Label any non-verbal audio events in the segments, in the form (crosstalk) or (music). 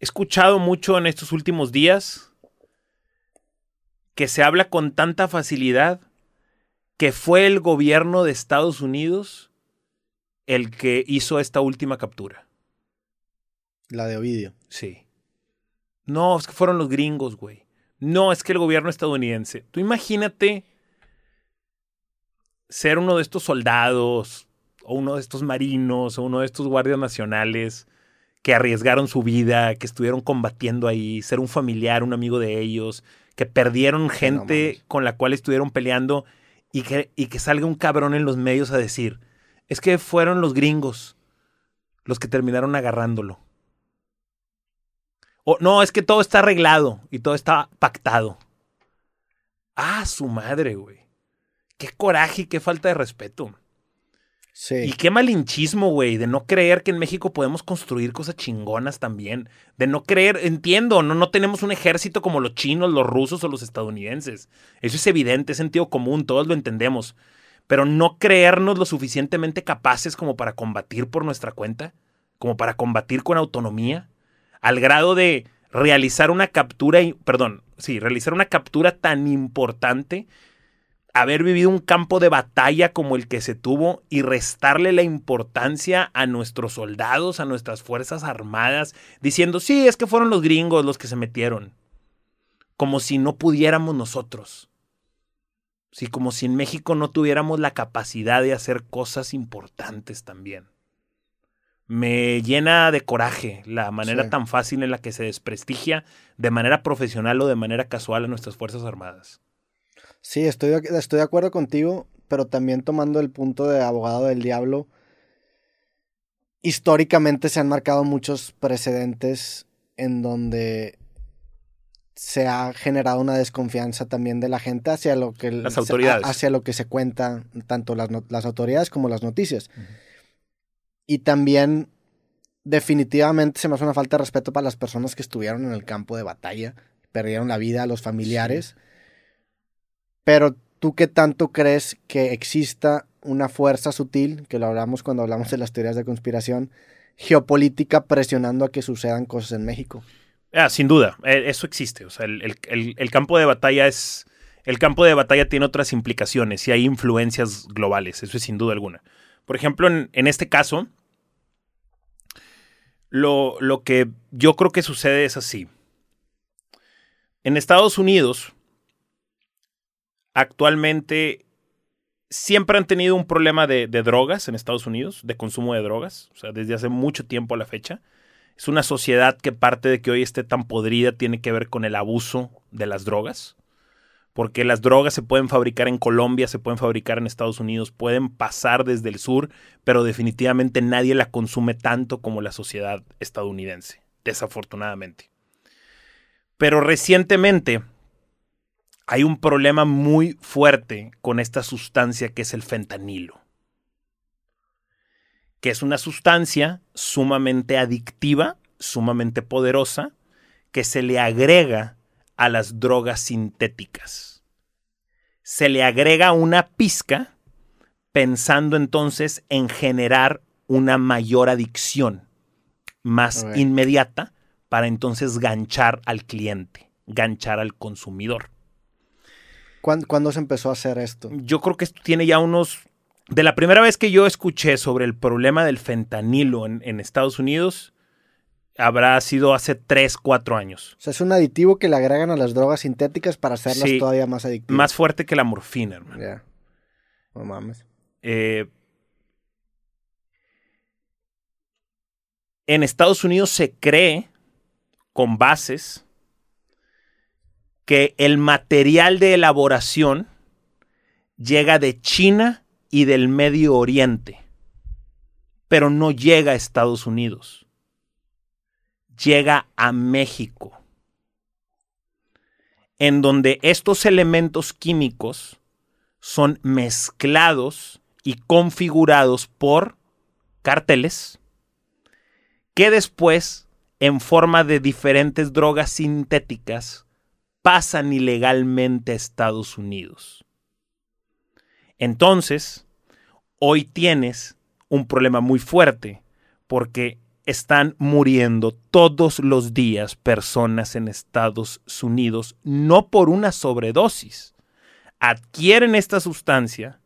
He escuchado mucho en estos últimos días que se habla con tanta facilidad que fue el gobierno de Estados Unidos el que hizo esta última captura. La de Ovidio. Sí. No, es que fueron los gringos, güey. No, es que el gobierno estadounidense. Tú imagínate ser uno de estos soldados, o uno de estos marinos, o uno de estos guardias nacionales que arriesgaron su vida, que estuvieron combatiendo ahí, ser un familiar, un amigo de ellos, que perdieron gente con la cual estuvieron peleando y que, y que salga un cabrón en los medios a decir, es que fueron los gringos los que terminaron agarrándolo. O no, es que todo está arreglado y todo está pactado. Ah, su madre, güey. Qué coraje y qué falta de respeto. Y qué malinchismo, güey, de no creer que en México podemos construir cosas chingonas también. De no creer, entiendo, no, no tenemos un ejército como los chinos, los rusos o los estadounidenses. Eso es evidente, es sentido común, todos lo entendemos. Pero no creernos lo suficientemente capaces como para combatir por nuestra cuenta, como para combatir con autonomía, al grado de realizar una captura, perdón, sí, realizar una captura tan importante haber vivido un campo de batalla como el que se tuvo y restarle la importancia a nuestros soldados, a nuestras fuerzas armadas, diciendo, sí, es que fueron los gringos los que se metieron, como si no pudiéramos nosotros. Sí, como si en México no tuviéramos la capacidad de hacer cosas importantes también. Me llena de coraje la manera Sí. tan fácil en la que se desprestigia de manera profesional o de manera casual a nuestras Fuerzas Armadas. Sí, estoy, de- estoy de acuerdo contigo, pero también tomando el punto de abogado del diablo, históricamente se han marcado muchos precedentes en donde se ha generado una desconfianza también de la gente hacia lo que Las se- autoridades. hacia lo que se cuenta tanto las, autoridades como las noticias. Y también definitivamente se me hace una falta de respeto para las personas que estuvieron en el campo de batalla, perdieron la vida, a los familiares. Pero tú qué tanto crees que exista una fuerza sutil, que lo hablamos cuando hablamos de las teorías de conspiración, geopolítica presionando a que sucedan cosas en México? Ah, sin duda, eh, eso existe. O sea, el- el- el campo de batalla es. El campo de batalla tiene otras implicaciones y hay influencias globales, eso es sin duda alguna. Por ejemplo, en, en este caso, lo, lo que yo creo que sucede es así. En Estados Unidos, actualmente siempre han tenido un problema de, drogas en Estados Unidos, de consumo de drogas, o sea, desde hace mucho tiempo a la fecha. Es una sociedad que parte de que hoy esté tan podrida tiene que ver con el abuso de las drogas. Porque las drogas se pueden fabricar en Colombia, se pueden fabricar en Estados Unidos, pueden pasar desde el sur, pero definitivamente nadie la consume tanto como la sociedad estadounidense, desafortunadamente. Pero recientemente hay un problema muy fuerte con esta sustancia que es el fentanilo que es una sustancia sumamente adictiva, sumamente poderosa, que se le agrega a las drogas sintéticas. Se le agrega una pizca pensando entonces en generar una mayor adicción más inmediata para entonces ganchar al cliente, ganchar al consumidor. ¿Cuándo, cuándo se empezó a hacer esto? Yo creo que esto tiene ya unos... De la primera vez que yo escuché sobre el problema del fentanilo en, en Estados Unidos, habrá sido hace 3, 4 años. O sea, es un aditivo que le agregan a las drogas sintéticas para hacerlas Sí. todavía más adictivas. Más fuerte que la morfina, hermano. Ya. No mames. Eh, en Estados Unidos se cree, con bases, que el material de elaboración llega de China y del Medio Oriente, pero no llega a Estados Unidos. Llega a México, en donde estos elementos químicos son mezclados y configurados por carteles que después, en forma de diferentes drogas sintéticas, pasan ilegalmente a Estados Unidos. Entonces, hoy tienes un problema muy fuerte porque están muriendo todos los días personas en Estados Unidos, no por una sobredosis. Adquieren esta sustancia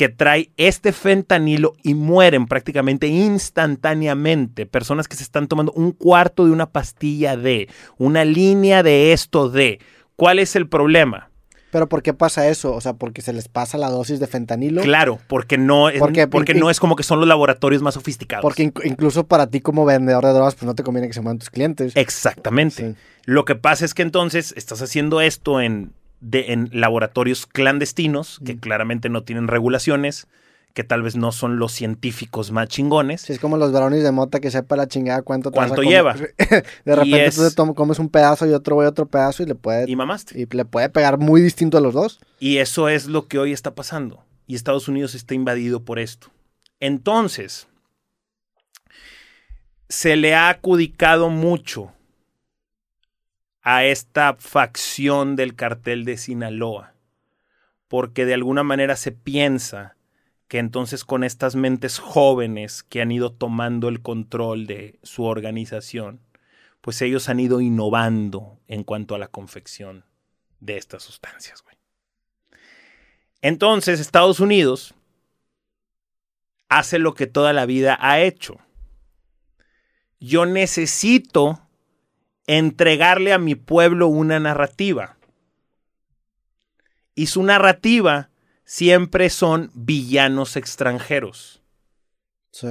que trae este fentanilo y mueren prácticamente instantáneamente. Personas que se están tomando un cuarto de una pastilla de, una línea de esto de. ¿Cuál es el problema? Pero ¿por qué pasa eso? O sea, porque se les pasa la dosis de fentanilo. Claro, porque no es, Porque- porque no es como que son los laboratorios más sofisticados. Porque inc- incluso para ti como vendedor de drogas, pues no te conviene que se mueran tus clientes. Exactamente. Sí. Lo que pasa es que entonces estás haciendo esto en, de- en laboratorios clandestinos que Mm. claramente no tienen regulaciones, que tal vez no son los científicos más chingones. Sí, es como los brownies de mota que sepa la chingada cuánto te vas a ¿Cuánto comer. lleva? (laughs) de repente es- tú te comes un pedazo y otro güey otro pedazo y le puede Y mamaste. y le puede pegar muy distinto a los dos. Y eso es lo que hoy está pasando. Y Estados Unidos está invadido por esto. Entonces, se le ha adjudicado mucho a esta facción del cartel de Sinaloa, porque de alguna manera se piensa que entonces con estas mentes jóvenes que han ido tomando el control de su organización, pues ellos han ido innovando en cuanto a la confección de estas sustancias. Entonces, Estados Unidos hace lo que toda la vida ha hecho. Yo necesito entregarle a mi pueblo una narrativa. Y su narrativa siempre son villanos extranjeros. Sí.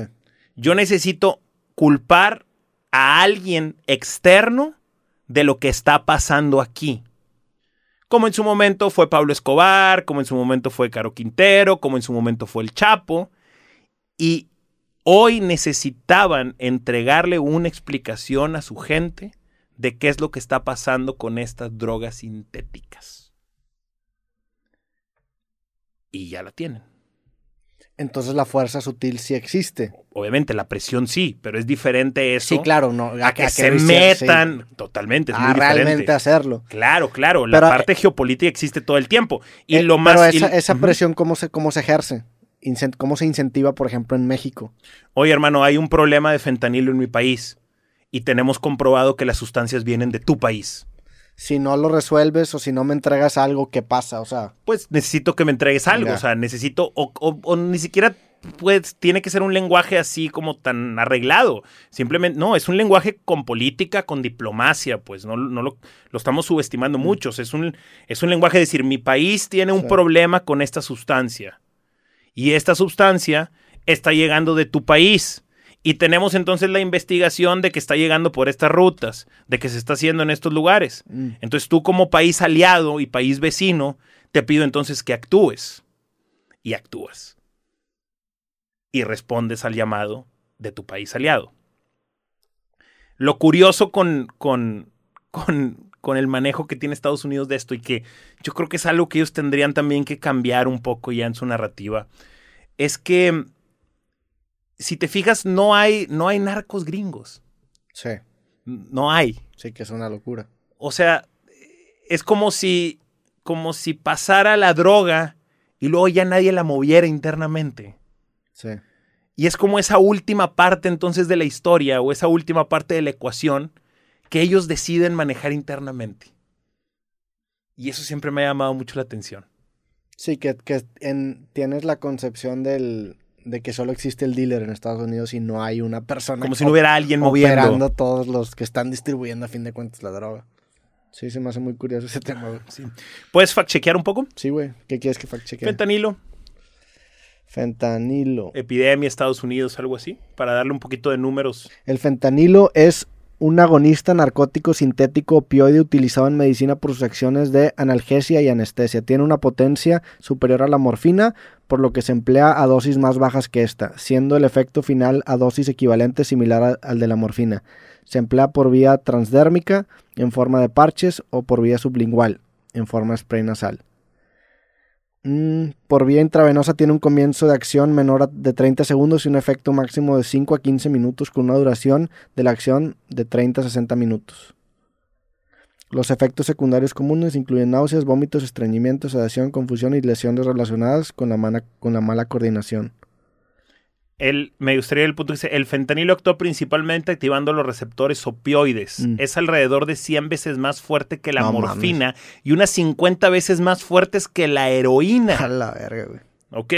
Yo necesito culpar a alguien externo de lo que está pasando aquí. Como en su momento fue Pablo Escobar, como en su momento fue Caro Quintero, como en su momento fue el Chapo. Y hoy necesitaban entregarle una explicación a su gente de qué es lo que está pasando con estas drogas sintéticas. Y ya la tienen. Entonces la fuerza sutil sí existe. Obviamente la presión sí, pero es diferente eso. Sí, claro, no. A que se lo hicieran, metan. Totalmente, es muy diferente. realmente hacerlo. Claro, claro. La Pero, parte geopolítica existe todo el tiempo. Y Eh, lo más. Pero y- esa, presión, ¿cómo se, cómo se ejerce? ¿Cómo se incentiva, por ejemplo, en México? Oye, hermano, hay un problema de fentanilo en mi país. Y tenemos comprobado que las sustancias vienen de tu país. Si no lo resuelves o si no me entregas algo, ¿qué pasa? O sea, Pues necesito que me entregues algo. O sea, necesito. O, o- o ni siquiera. Pues tiene que ser un lenguaje así como tan arreglado. Simplemente, no, es un lenguaje con política, con diplomacia, pues no, no lo, lo estamos subestimando muchos. Es un, es un lenguaje de decir, mi país tiene un Sí. problema con esta sustancia. Y esta sustancia está llegando de tu país. Y tenemos entonces la investigación de que está llegando por estas rutas, de que se está haciendo en estos lugares. mm, Entonces tú como país aliado y país vecino, te pido entonces que actúes. Y actúas. Y respondes al llamado de tu país aliado. Lo curioso con, con, con, con el manejo que tiene Estados Unidos de esto y que yo creo que es algo que ellos tendrían también que cambiar un poco ya en su narrativa, es que si te fijas no hay, no hay narcos gringos. sí, No hay. sí que es una locura. O sea, es como si, como si pasara la droga y luego ya nadie la moviera internamente. Sí. Y es como esa última parte entonces de la historia o esa última parte de la ecuación que ellos deciden manejar internamente. Y eso siempre me ha llamado mucho la atención. Sí, que, que en- tienes la concepción del, de que solo existe el dealer en Estados Unidos y no hay una persona Como si no hubiera alguien moviendo. operando todos los que están distribuyendo a fin de cuentas la droga. Sí, se me hace muy curioso ese tema, güey. Sí. ¿Puedes fact-chequear un poco? Sí, güey. ¿Qué quieres que fact chequee? Fentanilo, Fentanilo. epidemia, Estados Unidos, algo así, para darle un poquito de números. El fentanilo es un agonista narcótico sintético opioide utilizado en medicina por sus acciones de analgesia y anestesia. Tiene una potencia superior a la morfina, por lo que se emplea a dosis más bajas que esta, siendo el efecto final a dosis equivalente similar al de la morfina. Se emplea por vía transdérmica, en forma de parches, o por vía sublingual, en forma spray nasal. Mm, por vía intravenosa tiene un comienzo de acción menor de 30 segundos y un efecto máximo de 5 a 15 minutos con una duración de la acción de 30 a 60 minutos. Los efectos secundarios comunes incluyen náuseas, vómitos, estreñimiento, sedación, confusión y lesiones relacionadas con la mala coordinación. El, me gustaría el punto que dice, el fentanilo actúa principalmente activando los receptores opioides. Mm. Es alrededor de 100 veces más fuerte que la No morfina y unas 50 veces más fuertes que la heroína. A la verga, güey. ¿Ok?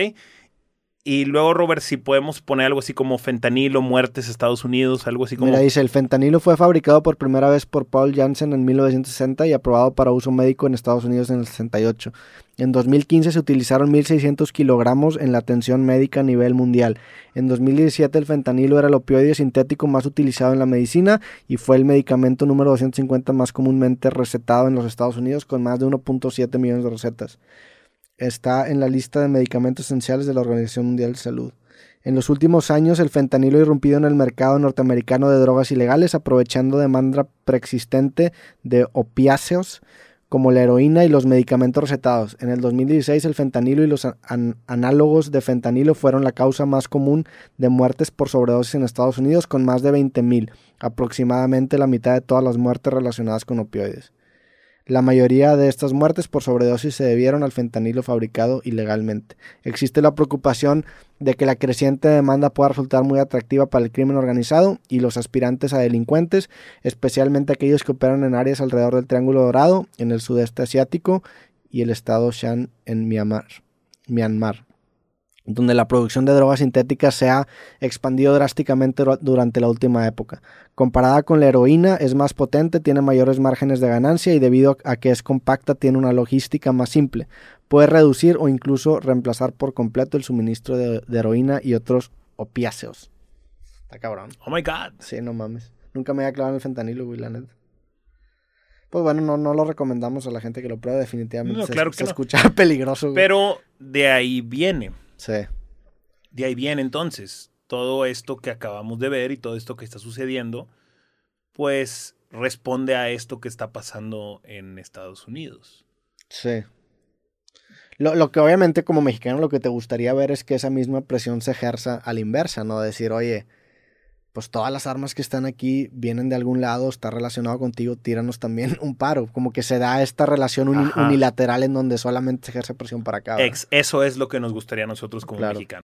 Y luego, Robert, si podemos poner algo así como fentanilo, muertes, Estados Unidos, algo así como... Mira, dice, el fentanilo fue fabricado por primera vez por Paul Janssen en 1960 y aprobado para uso médico en Estados Unidos en el 68. En 2015 se utilizaron 1.600 kilogramos en la atención médica a nivel mundial. En 2017 el fentanilo era el opioide sintético más utilizado en la medicina y fue el medicamento número 250 más comúnmente recetado en los Estados Unidos con más de 1.7 millones de recetas. Está en la lista de medicamentos esenciales de la Organización Mundial de Salud. En los últimos años, el fentanilo ha irrumpido en el mercado norteamericano de drogas ilegales, aprovechando demanda preexistente de opiáceos como la heroína y los medicamentos recetados. En el 2016, el fentanilo y los an- análogos de fentanilo fueron la causa más común de muertes por sobredosis en Estados Unidos, con más de 20.000, aproximadamente la mitad de todas las muertes relacionadas con opioides. La mayoría de estas muertes por sobredosis se debieron al fentanilo fabricado ilegalmente. Existe la preocupación de que la creciente demanda pueda resultar muy atractiva para el crimen organizado y los aspirantes a delincuentes, especialmente aquellos que operan en áreas alrededor del Triángulo Dorado, en el sudeste asiático y el estado Shan en Myanmar, donde la producción de drogas sintéticas se ha expandido drásticamente dur- durante la última época. Comparada con la heroína, es más potente, tiene mayores márgenes de ganancia y debido a que es compacta, tiene una logística más simple. Puede reducir o incluso reemplazar por completo el suministro de, de heroína y otros opiáceos. Está cabrón. Oh my God. Sí, no mames. Nunca me había clavado en el fentanilo, güey, la neta. Pues bueno, no, no lo recomendamos a la gente que lo pruebe, definitivamente. No, se, claro que se no. escucha (laughs) peligroso, güey. Pero de ahí viene. Sí. De ahí viene entonces todo esto que acabamos de ver y todo esto que está sucediendo, pues responde a esto que está pasando en Estados Unidos. Sí. Lo, lo que obviamente como mexicano lo que te gustaría ver es que esa misma presión se ejerza a la inversa, ¿no? Decir, oye, pues todas las armas que están aquí vienen de algún lado, está relacionado contigo, tíranos también (laughs) un paro. Como que se da esta relación uni- Ajá. unilateral en donde solamente se ejerce presión para acá. ¿verdad? Ex- eso es lo que nos gustaría a nosotros como Claro. mexicanos.